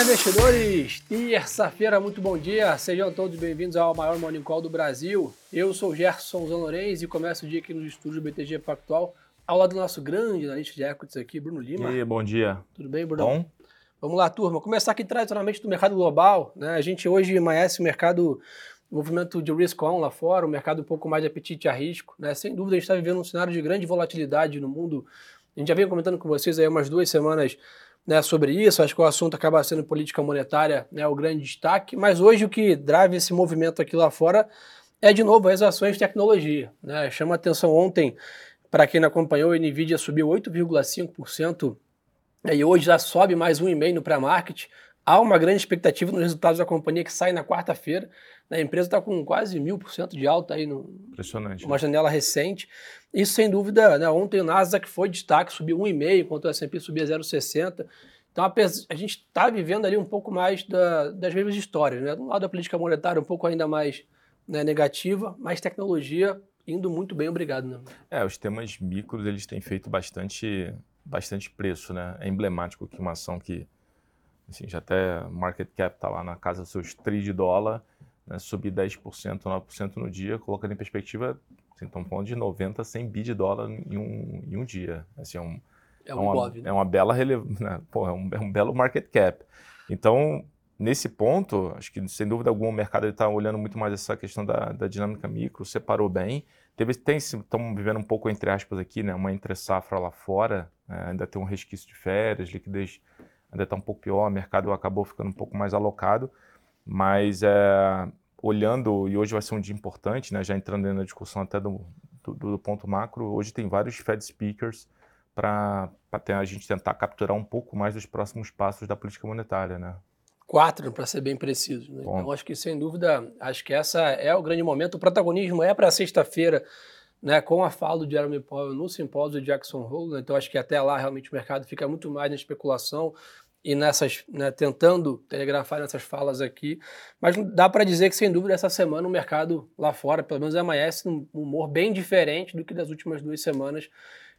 Olá, investidores! Terça-feira, muito bom dia. Sejam todos bem-vindos ao maior Morning Call do Brasil. Eu sou Gerson Zanorens e começo o dia aqui no estúdio BTG Pactual, ao lado do nosso grande analista de equities aqui, Bruno Lima. E aí, bom dia. Tudo bem, Bruno? Bom. Vamos lá, turma. Começar aqui tradicionalmente do mercado global. Né? A gente hoje amanhece o mercado movimento de risk on lá fora, um mercado um pouco mais de apetite a risco. Né? Sem dúvida, a gente está vivendo um cenário de grande volatilidade no mundo. A gente já veio comentando com vocês aí umas duas semanas né, sobre isso. Acho que o assunto acaba sendo política monetária, né, o grande destaque. Mas hoje o que drive esse movimento aqui lá fora é, de novo, as ações de tecnologia. Né? Chama atenção ontem, para quem não acompanhou, a NVIDIA subiu 8,5% e hoje já sobe mais 1,5% no pré-market. Há uma grande expectativa nos resultados da companhia que sai na quarta-feira. Né? A empresa está com quase mil por cento de alta aí no, Impressionante. uma janela recente. Isso, sem dúvida, né? ontem o Nasdaq foi destaque, subiu 1,5, enquanto o S&P subia 0,60. Então a, a gente está vivendo ali um pouco mais da, das mesmas histórias. Né? Do lado da política monetária um pouco ainda mais né, negativa, mas tecnologia indo muito bem, obrigado. Né? É, os temas micros eles têm feito bastante, bastante preço. Né? É emblemático que uma ação que assim, já até market cap está lá na casa dos seus 3 de dólar, né, subir 10%, 9% no dia, colocando em perspectiva, assim, estamos falando de 90, 100 bi de dólar em um, em um dia. Assim, é, um, é, um é, uma, né? é uma bela relevância, né? é, um, é um belo market cap. Então, nesse ponto, acho que sem dúvida alguma o mercado está olhando muito mais essa questão da, da dinâmica micro, separou bem. Teve, tem, estamos vivendo um pouco, entre aspas, aqui, né, uma entre safra lá fora, é, ainda tem um resquício de férias, liquidez ainda está um pouco pior, o mercado acabou ficando um pouco mais alocado, mas é, olhando, e hoje vai ser um dia importante, né, já entrando na discussão até do, do, do ponto macro, hoje tem vários Fed speakers para a gente tentar capturar um pouco mais dos próximos passos da política monetária, né? Quatro, para ser bem preciso. Né? Então, acho que, sem dúvida, acho que essa é o grande momento. O protagonismo é para sexta-feira, né, com a fala do Jeremy Powell no simpósio de Jackson Hole. Né? Então, acho que até lá, realmente, o mercado fica muito mais na especulação e nessas, né, tentando telegrafar nessas falas aqui, mas dá para dizer que sem dúvida essa semana o mercado lá fora, pelo menos amanhece num humor bem diferente do que das últimas duas semanas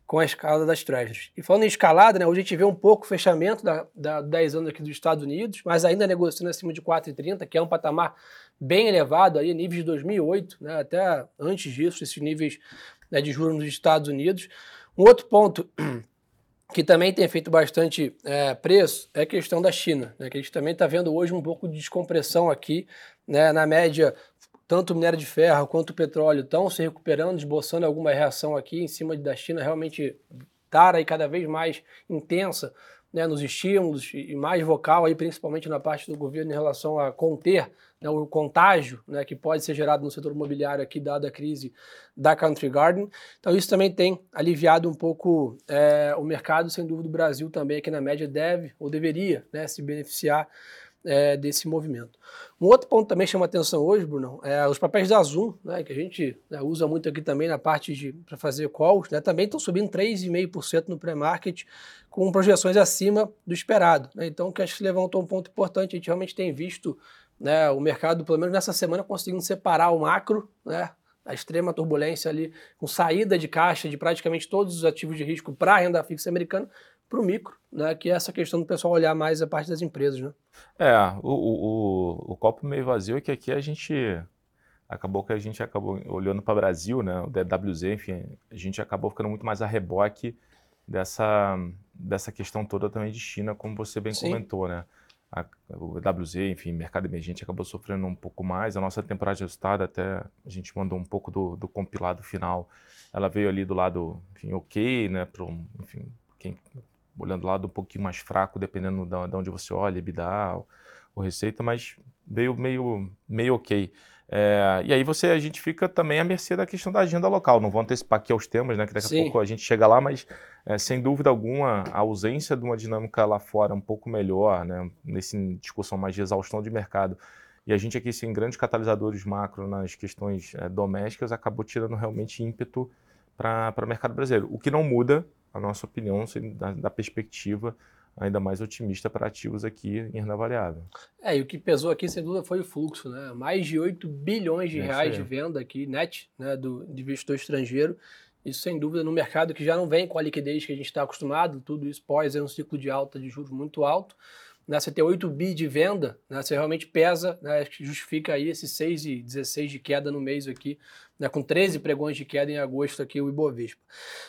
com a escalada das treasuries. E falando em escalada, né, hoje a gente vê um pouco o fechamento da, da 10 anos aqui dos Estados Unidos, mas ainda negociando acima de 4,30, que é um patamar bem elevado, aí, níveis de 2008, né, até antes disso, esses níveis né, de juros nos Estados Unidos. Um outro ponto que também tem feito bastante é, preço é a questão da China, né, que a gente também está vendo hoje um pouco de descompressão aqui, né, na média, tanto o minério de ferro quanto o petróleo estão se recuperando, esboçando alguma reação aqui em cima da China realmente estar aí cada vez mais intensa né, nos estímulos e mais vocal aí principalmente na parte do governo em relação a conter né, o contágio né, que pode ser gerado no setor imobiliário aqui, dada a crise da Country Garden. Então, isso também tem aliviado um pouco é, o mercado, sem dúvida, o Brasil também aqui na média deve ou deveria né, se beneficiar é, desse movimento. Um outro ponto também chama atenção hoje, Bruno, é os papéis da Zoom, né, que a gente né, usa muito aqui também na parte de para fazer calls, né, também estão subindo 3,5% no pré-market, com projeções acima do esperado. Né, então, que acho que levantou um ponto importante, a gente realmente tem visto né, o mercado, pelo menos nessa semana, conseguindo separar o macro, né, a extrema turbulência ali, com saída de caixa de praticamente todos os ativos de risco para a renda fixa americana, para o micro, né, que é essa questão do pessoal olhar mais a parte das empresas. Né? É, o, o, o, copo meio vazio é que aqui a gente acabou que a gente acabou olhando para o Brasil, né, o DWZ, enfim, a gente acabou ficando muito mais a reboque dessa, dessa questão toda também de China, como você bem Sim. comentou, né? a, o WZ, enfim, mercado emergente acabou sofrendo um pouco mais. A nossa temporada de resultado, até a gente mandou um pouco do, do compilado final, ela veio ali do lado, enfim, ok, né, para enfim, quem, olhando do lado um pouquinho mais fraco, dependendo de, de onde você olha, EBITDA ou, ou receita, mas veio meio, meio ok. É, e aí você, a gente fica também à mercê da questão da agenda local. Não vou antecipar aqui aos temas, né? Que daqui Sim. a pouco a gente chega lá, mas é, sem dúvida alguma, a ausência de uma dinâmica lá fora um pouco melhor, né? Nessa discussão mais de exaustão de mercado. E a gente aqui, sem grandes catalisadores macro nas questões é, domésticas, acabou tirando realmente ímpeto para o mercado brasileiro. O que não muda, a nossa opinião, da, da perspectiva ainda mais otimista para ativos aqui em renda variável. É, e o que pesou aqui, sem dúvida, foi o fluxo, né? Mais de 8 bilhões de reais de venda aqui, net, né, do, de investidor estrangeiro. Isso, sem dúvida, no mercado que já não vem com a liquidez que a gente está acostumado, tudo isso pós é um ciclo de alta de juros muito alto. Né, você ter 8 bi de venda, né, você realmente pesa, né, justifica aí esses 6 e 16 de queda no mês aqui, né, com 13 pregões de queda em agosto aqui o Ibovespa.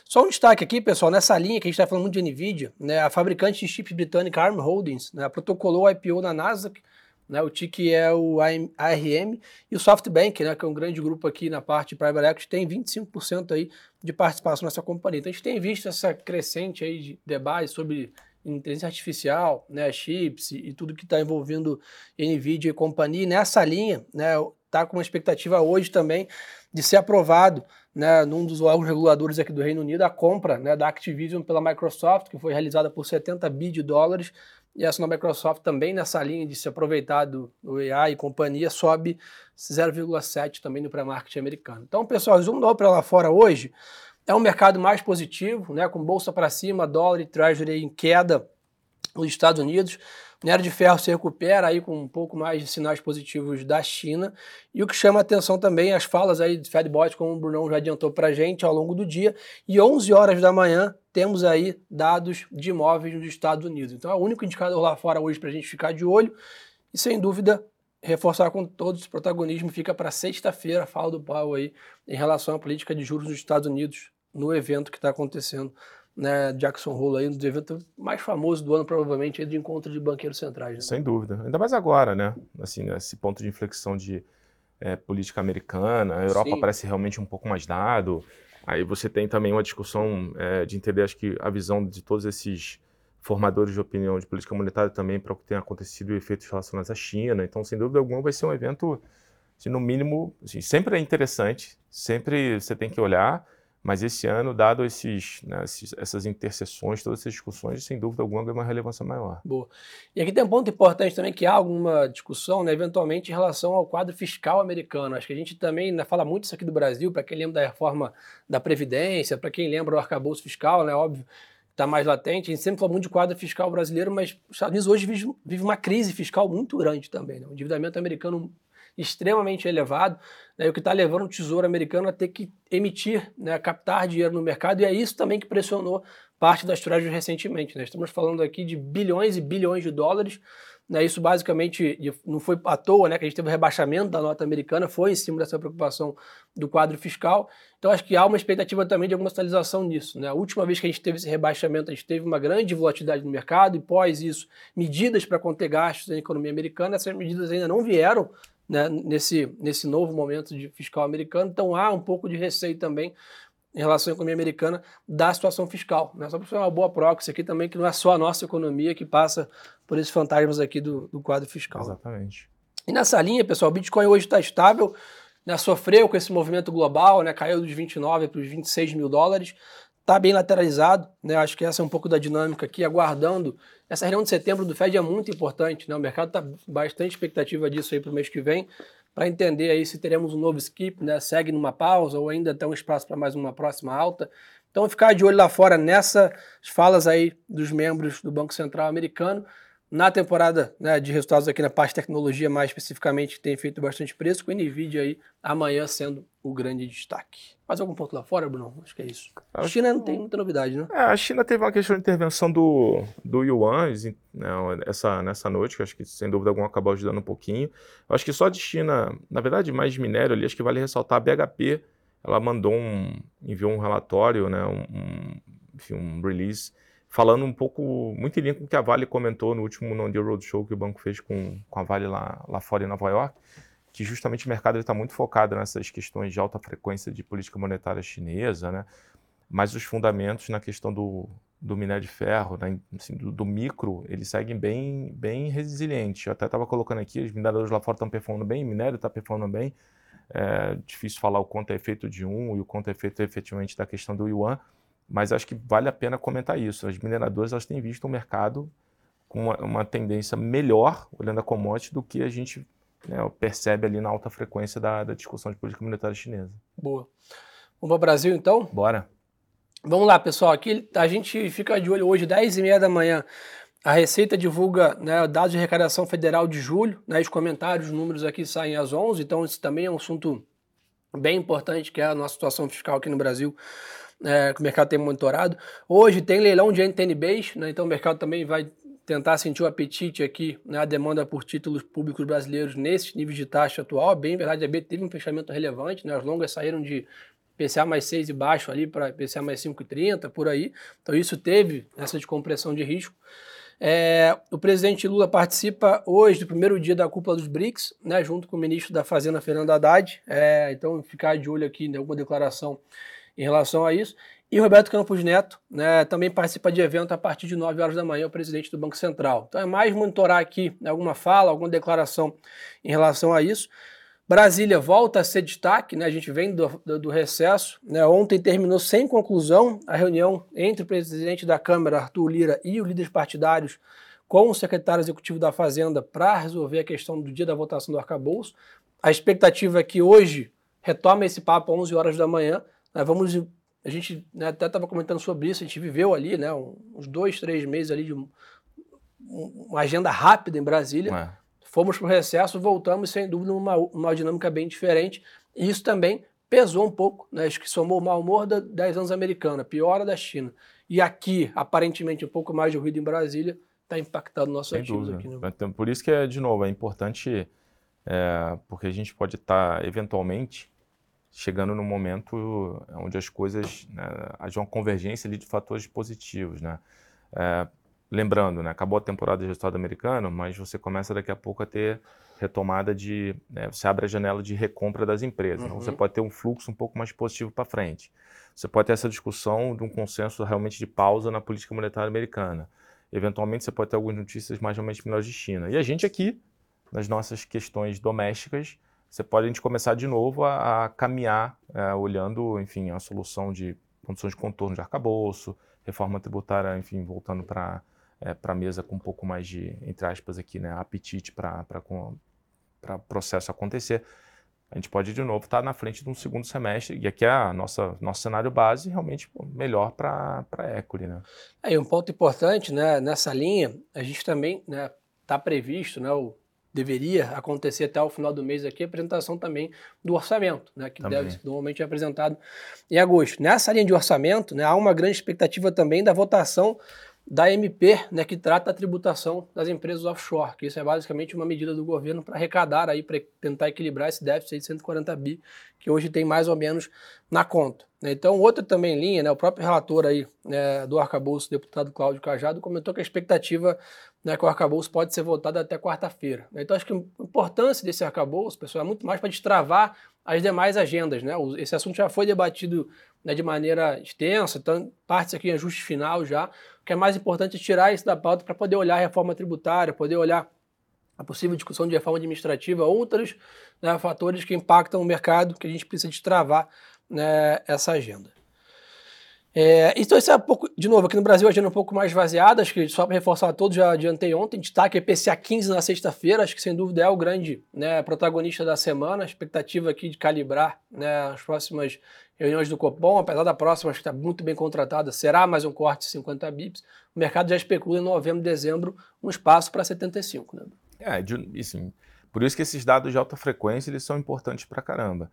Só um destaque aqui, pessoal, nessa linha que a gente está falando muito de NVIDIA, né, a fabricante de chips britânica ARM Holdings né, protocolou IPO na Nasdaq, né, o TIC é o ARM e o SoftBank, né, que é um grande grupo aqui na parte de private equity, tem 25% aí de participação nessa companhia. Então a gente tem visto essa crescente aí de debate sobre inteligência artificial, né, chips e tudo que está envolvendo NVIDIA e companhia. Nessa linha, né, está com uma expectativa hoje também de ser aprovado né, num dos órgãos reguladores aqui do Reino Unido a compra né, da Activision pela Microsoft, que foi realizada por 70 bi de dólares e essa na Microsoft também nessa linha de se aproveitar do, do AI e companhia sobe 0,7 também no pré-market americano. Então, pessoal, zoom para lá fora hoje é um mercado mais positivo, né, com bolsa para cima, dólar e treasury em queda nos Estados Unidos. Minério de ferro se recupera aí com um pouco mais de sinais positivos da China. E o que chama atenção também as falas aí de Fed Boys, como o Brunão já adiantou para a gente ao longo do dia. E 11 horas da manhã temos aí dados de imóveis nos Estados Unidos. Então é o único indicador lá fora hoje para a gente ficar de olho. E sem dúvida, reforçar com todos, o protagonismo fica para sexta-feira, fala do Powell aí, em relação à política de juros nos Estados Unidos, no evento que está acontecendo né, Jackson Hole aí, um dos eventos mais famosos do ano, provavelmente, aí, de encontro de banqueiros centrais. Né? Sem dúvida. Ainda mais agora, né? Assim, esse ponto de inflexão de é, política americana, a Europa Sim. parece realmente um pouco mais dado. Aí você tem também uma discussão é, de entender, acho que, a visão de todos esses formadores de opinião de política monetária também para o que tem acontecido e efeitos relacionados à China. Então, sem dúvida alguma, vai ser um evento, assim, no mínimo, assim, sempre é interessante, sempre você tem que olhar, mas esse ano, dado esses, né, essas interseções, todas essas discussões, sem dúvida alguma, ganha uma relevância maior. Boa. E aqui tem um ponto importante também, que há alguma discussão, né, eventualmente, em relação ao quadro fiscal americano. Acho que a gente também né, fala muito isso aqui do Brasil, para quem lembra da reforma da Previdência, para quem lembra do arcabouço fiscal, né, óbvio, está mais latente. A gente sempre fala muito de quadro fiscal brasileiro, mas os Estados Unidos hoje vive, vive uma crise fiscal muito grande também. Né? O endividamento americano extremamente elevado, né, o que está levando o Tesouro americano a ter que emitir, né, captar dinheiro no mercado, e é isso também que pressionou parte das treasuries recentemente. Né? Estamos falando aqui de bilhões e bilhões de dólares, né, isso basicamente não foi à toa né, que a gente teve o rebaixamento da nota americana, foi em cima dessa preocupação do quadro fiscal. Então acho que há uma expectativa também de alguma estabilização nisso. Né? A última vez que a gente teve esse rebaixamento, a gente teve uma grande volatilidade no mercado, e pós isso, medidas para conter gastos na economia americana, essas medidas ainda não vieram né, nesse, nesse novo momento de fiscal americano. Então há um pouco de receio também em relação à economia americana da situação fiscal. Né? Só para fazer uma boa proxy aqui também, que não é só a nossa economia que passa por esses fantasmas aqui do, do quadro fiscal. Exatamente. E nessa linha, pessoal, o Bitcoin hoje está estável, né, sofreu com esse movimento global, né, caiu dos 29 para os 26 mil dólares, está bem lateralizado, né, acho que essa é um pouco da dinâmica aqui, aguardando essa reunião de setembro do Fed é muito importante, né? O mercado está bastante expectativa disso aí para o mês que vem, para entender aí se teremos um novo skip, né? Segue numa pausa ou ainda tem um espaço para mais uma próxima alta. Então, ficar de olho lá fora nessas falas aí dos membros do Banco Central americano na temporada né, de resultados aqui na parte de tecnologia, mais especificamente, tem feito bastante preço, com o NVIDIA aí amanhã sendo o grande destaque. Mais algum ponto lá fora, Bruno? Acho que é isso. A China não tem muita novidade, né? É, a China teve uma questão de intervenção do, do Yuan né, essa, nessa noite, que acho que sem dúvida alguma acabou ajudando um pouquinho. Eu acho que só de China, na verdade, mais de minério ali, acho que vale ressaltar a BHP, ela mandou um, enviou um relatório, né, um, um, enfim, um release falando um pouco, muito em linha com o que a Vale comentou no último Non-Deal Roadshow que o banco fez com, com a Vale lá, lá fora em Nova York, que justamente o mercado está muito focado nessas questões de alta frequência de política monetária chinesa, né? mas os fundamentos na questão do, do minério de ferro, né? assim, do, do, micro, eles seguem bem, bem resilientes. Eu até estava colocando aqui, os mineradores lá fora estão performando bem, o minério está performando bem. É difícil falar o quanto é efeito de um e o quanto é efeito efetivamente da questão do yuan, mas acho que vale a pena comentar isso. As mineradoras elas têm visto um mercado com uma, uma tendência melhor, olhando a commodity, do que a gente né, percebe ali na alta frequência da, da, discussão de política monetária chinesa. Boa. Vamos para o Brasil, então? Bora. Vamos lá, pessoal. Aqui a gente fica de olho hoje, 10h30 da manhã. A Receita divulga né, dados de arrecadação federal de julho. Né, os comentários, os números aqui saem às 11 então isso também é um assunto bem importante, que é a nossa situação fiscal aqui no Brasil é, que o mercado tem monitorado. Hoje tem leilão de NTNBs, né, então o mercado também vai tentar sentir o apetite aqui, né, a demanda por títulos públicos brasileiros nesses níveis de taxa atual. Bem verdade, a B teve um fechamento relevante, né, as longas saíram de PCA mais 6 e baixo ali para PCA mais 5,30, por aí. Então isso teve essa descompressão de risco. É, o presidente Lula participa hoje do primeiro dia da cúpula dos BRICS, né, junto com o ministro da Fazenda, Fernando Haddad. É, então, ficar de olho aqui em alguma declaração em relação a isso. E Roberto Campos Neto né, também participa de evento a partir de 9 horas da manhã, o presidente do Banco Central. Então é mais monitorar aqui alguma fala, alguma declaração em relação a isso. Brasília volta a ser destaque, né? a gente vem do, do, do, recesso. Né? Ontem terminou sem conclusão a reunião entre o presidente da Câmara, Arthur Lira, e os líderes partidários com o secretário executivo da Fazenda para resolver a questão do dia da votação do arcabouço. A expectativa é que hoje retome esse papo às 11 horas da manhã. Né? Vamos, a gente né, até estava comentando sobre isso, a gente viveu ali né, uns dois, três meses ali de um, uma agenda rápida em Brasília. É. Fomos para o recesso, voltamos sem dúvida numa uma dinâmica bem diferente. E isso também pesou um pouco, né? Acho que somou o mau humor da 10 anos americana, piora da China. E aqui, aparentemente, um pouco mais de ruído em Brasília, está impactando nossos Sem ativos dúvida. aqui. Né? Então, por isso que, é, de novo, é importante, é, porque a gente pode estar, tá, eventualmente, chegando num momento onde as coisas, né, haja uma convergência ali de fatores positivos, né? É, lembrando, né, acabou a temporada de resultado americano, mas você começa daqui a pouco a ter retomada de. Né, você abre a janela de recompra das empresas. Uhum. Então você uhum. pode ter um fluxo um pouco mais positivo para frente. Você pode ter essa discussão de um consenso realmente de pausa na política monetária americana. Eventualmente você pode ter algumas notícias mais realmente melhores de China. E a gente aqui, nas nossas questões domésticas, você pode a gente começar de novo a, a caminhar, é, olhando, enfim, a solução de condições de contorno de arcabouço, reforma tributária, enfim, voltando para é, a mesa com um pouco mais de, entre aspas, aqui, né, apetite para o processo acontecer, a gente pode de novo estar tá na frente de um segundo semestre, e aqui é a nossa nosso cenário base realmente melhor para a equity. Né? É, e um ponto importante né, nessa linha, a gente também está né, tá previsto, né, o, deveria acontecer até o final do mês aqui, a apresentação também do orçamento, né, que também. deve normalmente ser apresentado em agosto. Nessa linha de orçamento, né, há uma grande expectativa também da votação da MP, né, que trata a tributação das empresas offshore, que isso é basicamente uma medida do governo para arrecadar aí, para tentar equilibrar esse déficit de 140 bi, que hoje tem mais ou menos na conta. Né. Então, outra também linha, né, o próprio relator aí né, do arcabouço, deputado Cláudio Cajado, comentou que a expectativa né, que o arcabouço pode ser votado até quarta-feira. Né. Então, acho que a importância desse arcabouço, pessoal, é muito mais para destravar as demais agendas. Né? Esse assunto já foi debatido né, de maneira extensa, então, partes aqui em ajuste final já. O que é mais importante é tirar isso da pauta para poder olhar a reforma tributária, poder olhar a possível discussão de reforma administrativa, outros né, fatores que impactam o mercado que a gente precisa destravar né, essa agenda. É, então, isso é um pouco, de novo, aqui no Brasil, a agenda é um pouco mais vaziada, acho que só para reforçar todos, já adiantei ontem, destaque IPCA 15 na sexta-feira, acho que sem dúvida é o grande né, protagonista da semana, a expectativa aqui de calibrar né, as próximas reuniões do Copom, apesar da próxima, acho que está muito bem contratada, será mais um corte de 50 bips, o mercado já especula em novembro, dezembro, um espaço para 75. Né? É, de, assim, por isso que esses dados de alta frequência eles são importantes para caramba.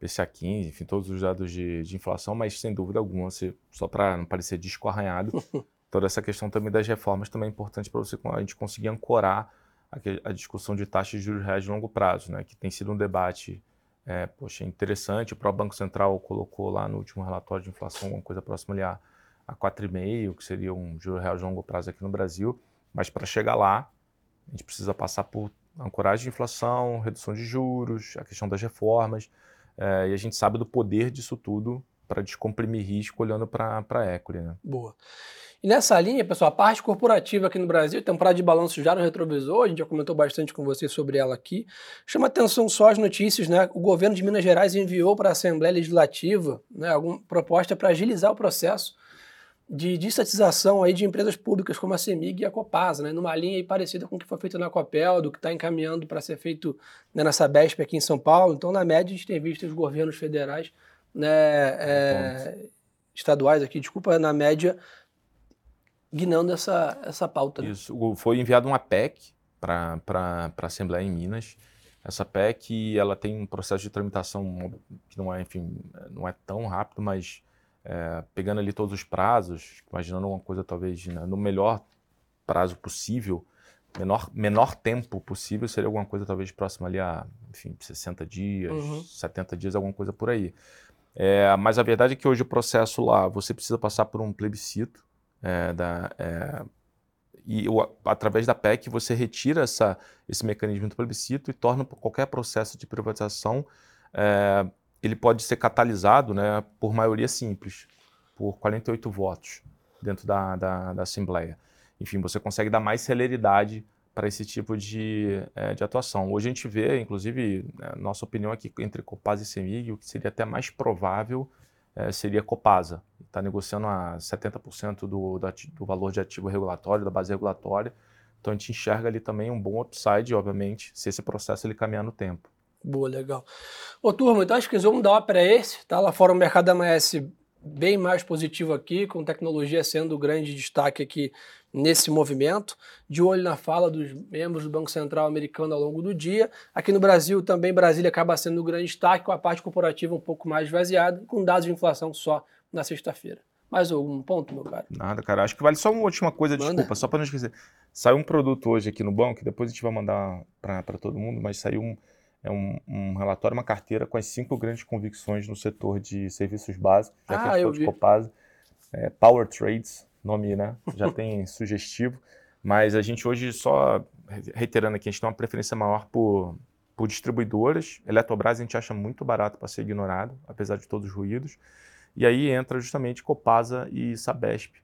PCA 15, enfim, todos os dados de, de inflação, mas sem dúvida alguma, você, só para não parecer disco arranhado, toda essa questão também das reformas também é importante para você a gente conseguir ancorar a, a, discussão de taxas de juros reais de longo prazo, né, que tem sido um debate é, poxa, interessante. O próprio Banco Central colocou lá no último relatório de inflação uma coisa próxima ali a, a 4,5, que seria um juro real de longo prazo aqui no Brasil, mas para chegar lá, a gente precisa passar por ancoragem de inflação, redução de juros, a questão das reformas, é, e a gente sabe do poder disso tudo para descomprimir risco olhando para a equity. Né? Boa. E nessa linha, pessoal, a parte corporativa aqui no Brasil, temporada de balanço já no retrovisor, a gente já comentou bastante com vocês sobre ela aqui. Chama atenção só as notícias, né? O governo de Minas Gerais enviou para a Assembleia Legislativa né, alguma proposta para agilizar o processo de desestatização aí de empresas públicas como a CEMIG e a Copasa, né, numa linha parecida com o que foi feito na Copel, do que está encaminhando para ser feito né, nessa BESP aqui em São Paulo. Então, na média, a gente tem visto os governos federais, né, é, estaduais aqui, desculpa, na média, guinando essa, essa pauta. Né? Isso, foi enviado uma PEC para a Assembleia em Minas. Essa PEC ela tem um processo de tramitação que não é, enfim, não é tão rápido, mas é, pegando ali todos os prazos, imaginando uma coisa talvez né, no melhor prazo possível, menor, menor tempo possível, seria alguma coisa talvez próxima ali a, enfim, 60 dias, uhum. 70 dias, alguma coisa por aí. É, mas a verdade é que hoje o processo lá, você precisa passar por um plebiscito é, da, é, e o, através da PEC você retira essa, esse mecanismo do plebiscito e torna qualquer processo de privatização é, ele pode ser catalisado né, por maioria simples, por 48 votos dentro da, da, da Assembleia. Enfim, você consegue dar mais celeridade para esse tipo de, é, de atuação. Hoje a gente vê, inclusive, né, nossa opinião aqui entre Copasa e Semig, o que seria até mais provável é, seria Copasa. Está negociando a 70% do, do, do valor de ativo regulatório, da base regulatória. Então a gente enxerga ali também um bom upside, obviamente, se esse processo ele caminhar no tempo. Boa, legal. Ô, turma, então acho que vamos dar para esse. Tá? Lá fora o mercado amanhece bem mais positivo aqui, com tecnologia sendo o grande destaque aqui nesse movimento, de olho na fala dos membros do Banco Central americano ao longo do dia. Aqui no Brasil também Brasília acaba sendo o grande destaque, com a parte corporativa um pouco mais esvaziada, com dados de inflação só na sexta-feira. Mais algum ponto, meu cara? Nada, cara. Acho que vale só uma última coisa, Manda. desculpa, só para não esquecer. Saiu um produto hoje aqui no banco, depois a gente vai mandar para todo mundo, mas saiu um, é um, um, relatório, uma carteira com as cinco grandes convicções no setor de serviços básicos, já ah, que a gente de Copasa. É, Power Trades, nome né, já tem sugestivo, mas a gente hoje só, reiterando aqui, a gente tem uma preferência maior por, por distribuidoras. Eletrobras a gente acha muito barato para ser ignorado, apesar de todos os ruídos. E aí entra justamente Copasa e Sabesp,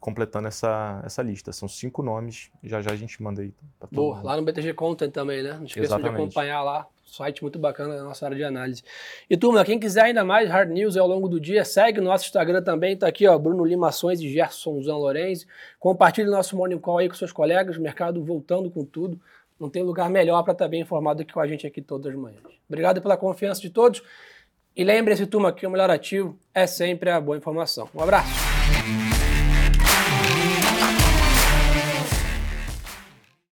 completando essa, essa lista. São cinco nomes, já já a gente manda aí. Boa, lá no BTG Content também, né? Não esqueça de acompanhar lá, site muito bacana na nossa área de análise. E turma, quem quiser ainda mais hard news ao longo do dia, segue o nosso Instagram também, tá aqui ó, Bruno Limações e Gerson Zan Lorenzi. Compartilhe o nosso Morning Call aí com seus colegas, mercado voltando com tudo. Não tem lugar melhor para estar bem informado do que com a gente aqui todas as manhãs. Obrigado pela confiança de todos. E lembre-se, turma, que o melhor ativo é sempre a boa informação. Um abraço!